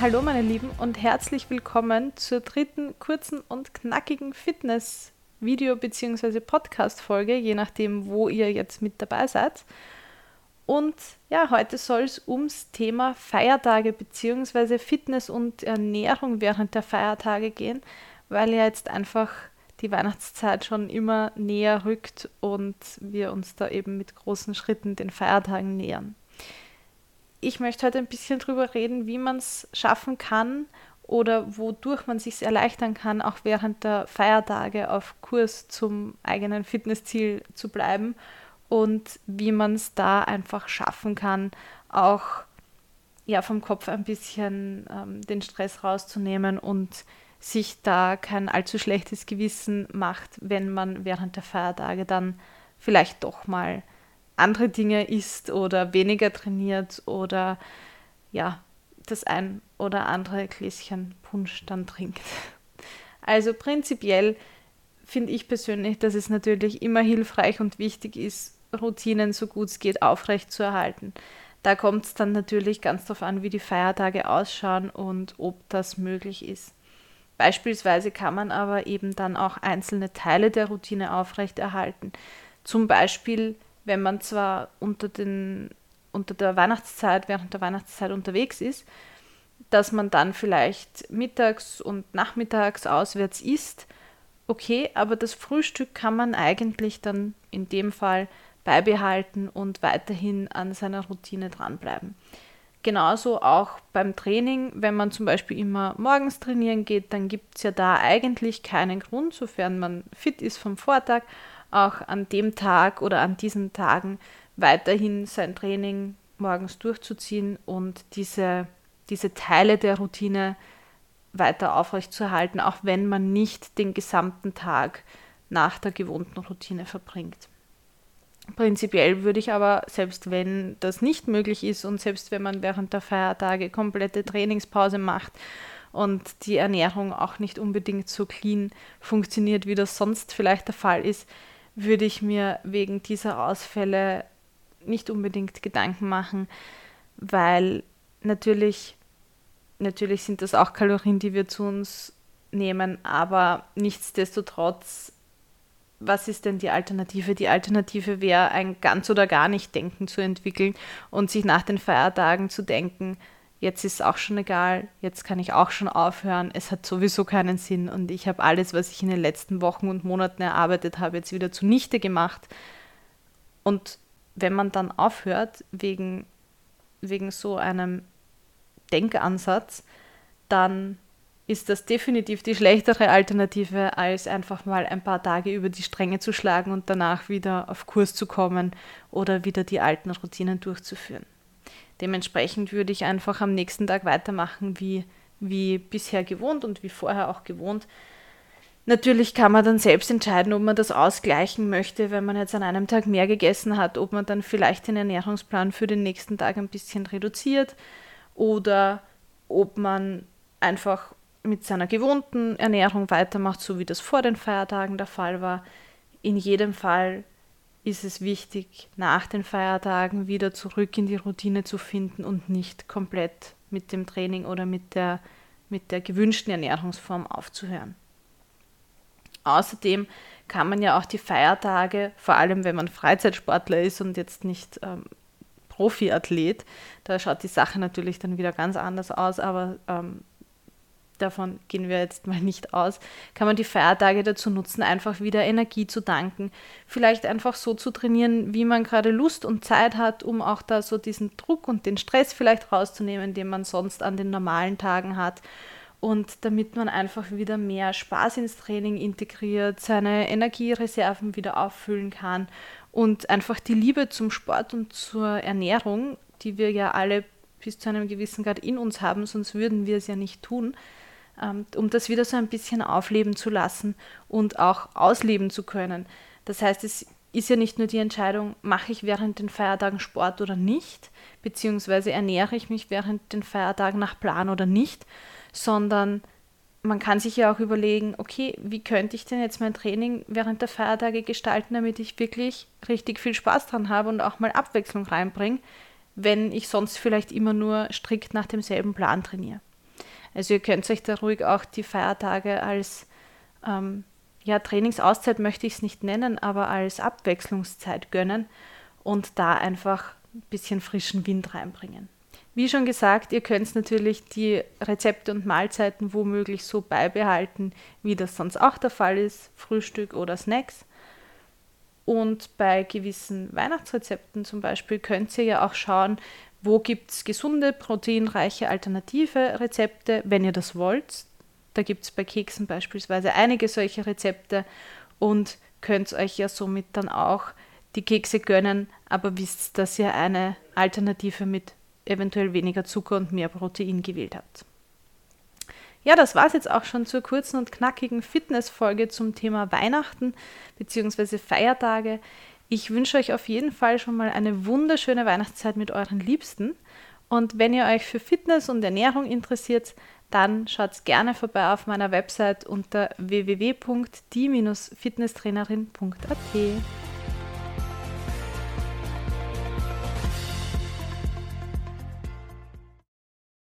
Hallo meine Lieben und herzlich willkommen zur dritten kurzen und knackigen Fitness-Video- bzw. Podcast-Folge, je nachdem, wo ihr jetzt mit dabei seid. Und ja, heute soll es ums Thema Feiertage bzw. Fitness und Ernährung während der Feiertage gehen, weil ja jetzt einfach die Weihnachtszeit schon immer näher rückt und wir uns da eben mit großen Schritten den Feiertagen nähern ich möchte heute ein bisschen darüber reden, wie man es schaffen kann oder wodurch man sich erleichtern kann, auch während der Feiertage auf Kurs zum eigenen Fitnessziel zu bleiben und wie man es da einfach schaffen kann, auch ja, vom Kopf ein bisschen ähm, den Stress rauszunehmen und sich da kein allzu schlechtes Gewissen macht, wenn man während der Feiertage dann vielleicht doch mal andere Dinge isst oder weniger trainiert oder ja, das ein oder andere Gläschen Punsch dann trinkt. Also prinzipiell finde ich persönlich, dass es natürlich immer hilfreich und wichtig ist, Routinen so gut es geht aufrecht zu erhalten. Da kommt es dann natürlich ganz darauf an, wie die Feiertage ausschauen und ob das möglich ist. Beispielsweise kann man aber eben dann auch einzelne Teile der Routine aufrechterhalten. Zum Beispiel wenn man zwar unter, den, unter der Weihnachtszeit, während der Weihnachtszeit unterwegs ist, dass man dann vielleicht mittags und nachmittags auswärts isst, okay, aber das Frühstück kann man eigentlich dann in dem Fall beibehalten und weiterhin an seiner Routine dranbleiben. Genauso auch beim Training, wenn man zum Beispiel immer morgens trainieren geht, dann gibt es ja da eigentlich keinen Grund, sofern man fit ist vom Vortag, auch an dem Tag oder an diesen Tagen weiterhin sein Training morgens durchzuziehen und diese, diese Teile der Routine weiter aufrechtzuerhalten, auch wenn man nicht den gesamten Tag nach der gewohnten Routine verbringt. Prinzipiell würde ich aber, selbst wenn das nicht möglich ist und selbst wenn man während der Feiertage komplette Trainingspause macht und die Ernährung auch nicht unbedingt so clean funktioniert, wie das sonst vielleicht der Fall ist, würde ich mir wegen dieser Ausfälle nicht unbedingt Gedanken machen, weil natürlich, natürlich sind das auch Kalorien, die wir zu uns nehmen, aber nichtsdestotrotz, was ist denn die Alternative? Die Alternative wäre, ein ganz oder gar nicht Denken zu entwickeln und sich nach den Feiertagen zu denken, jetzt ist es auch schon egal, jetzt kann ich auch schon aufhören, es hat sowieso keinen Sinn und ich habe alles, was ich in den letzten Wochen und Monaten erarbeitet habe, jetzt wieder zunichte gemacht. Und wenn man dann aufhört wegen, wegen so einem Denkansatz, dann ist das definitiv die schlechtere Alternative, als einfach mal ein paar Tage über die Stränge zu schlagen und danach wieder auf Kurs zu kommen oder wieder die alten Routinen durchzuführen. Dementsprechend würde ich einfach am nächsten Tag weitermachen wie, wie bisher gewohnt und wie vorher auch gewohnt. Natürlich kann man dann selbst entscheiden, ob man das ausgleichen möchte, wenn man jetzt an einem Tag mehr gegessen hat, ob man dann vielleicht den Ernährungsplan für den nächsten Tag ein bisschen reduziert oder ob man einfach mit seiner gewohnten Ernährung weitermacht, so wie das vor den Feiertagen der Fall war. In jedem Fall ist es wichtig, nach den Feiertagen wieder zurück in die Routine zu finden und nicht komplett mit dem Training oder mit der, mit der gewünschten Ernährungsform aufzuhören. Außerdem kann man ja auch die Feiertage, vor allem wenn man Freizeitsportler ist und jetzt nicht ähm, Profiathlet, da schaut die Sache natürlich dann wieder ganz anders aus, aber ähm, davon gehen wir jetzt mal nicht aus, kann man die Feiertage dazu nutzen, einfach wieder Energie zu danken. Vielleicht einfach so zu trainieren, wie man gerade Lust und Zeit hat, um auch da so diesen Druck und den Stress vielleicht rauszunehmen, den man sonst an den normalen Tagen hat. Und damit man einfach wieder mehr Spaß ins Training integriert, seine Energiereserven wieder auffüllen kann und einfach die Liebe zum Sport und zur Ernährung, die wir ja alle bis zu einem gewissen Grad in uns haben, sonst würden wir es ja nicht tun, um das wieder so ein bisschen aufleben zu lassen und auch ausleben zu können. Das heißt, es ist ja nicht nur die Entscheidung, mache ich während den Feiertagen Sport oder nicht, beziehungsweise ernähre ich mich während den Feiertagen nach Plan oder nicht, sondern man kann sich ja auch überlegen, okay, wie könnte ich denn jetzt mein Training während der Feiertage gestalten, damit ich wirklich richtig viel Spaß dran habe und auch mal Abwechslung reinbringe, wenn ich sonst vielleicht immer nur strikt nach demselben Plan trainiere. Also ihr könnt euch da ruhig auch die Feiertage als ähm, ja, Trainingsauszeit möchte ich es nicht nennen, aber als Abwechslungszeit gönnen und da einfach ein bisschen frischen Wind reinbringen. Wie schon gesagt, ihr könnt natürlich die Rezepte und Mahlzeiten womöglich so beibehalten, wie das sonst auch der Fall ist, Frühstück oder Snacks. Und bei gewissen Weihnachtsrezepten zum Beispiel könnt ihr ja auch schauen, wo gibt es gesunde, proteinreiche alternative Rezepte, wenn ihr das wollt. Da gibt es bei Keksen beispielsweise einige solche Rezepte und könnt euch ja somit dann auch die Kekse gönnen, aber wisst, dass ihr eine Alternative mit eventuell weniger Zucker und mehr Protein gewählt habt. Ja, das war es jetzt auch schon zur kurzen und knackigen Fitnessfolge zum Thema Weihnachten bzw. Feiertage. Ich wünsche euch auf jeden Fall schon mal eine wunderschöne Weihnachtszeit mit euren Liebsten. Und wenn ihr euch für Fitness und Ernährung interessiert, dann schaut gerne vorbei auf meiner Website unter www.die-fitnesstrainerin.at.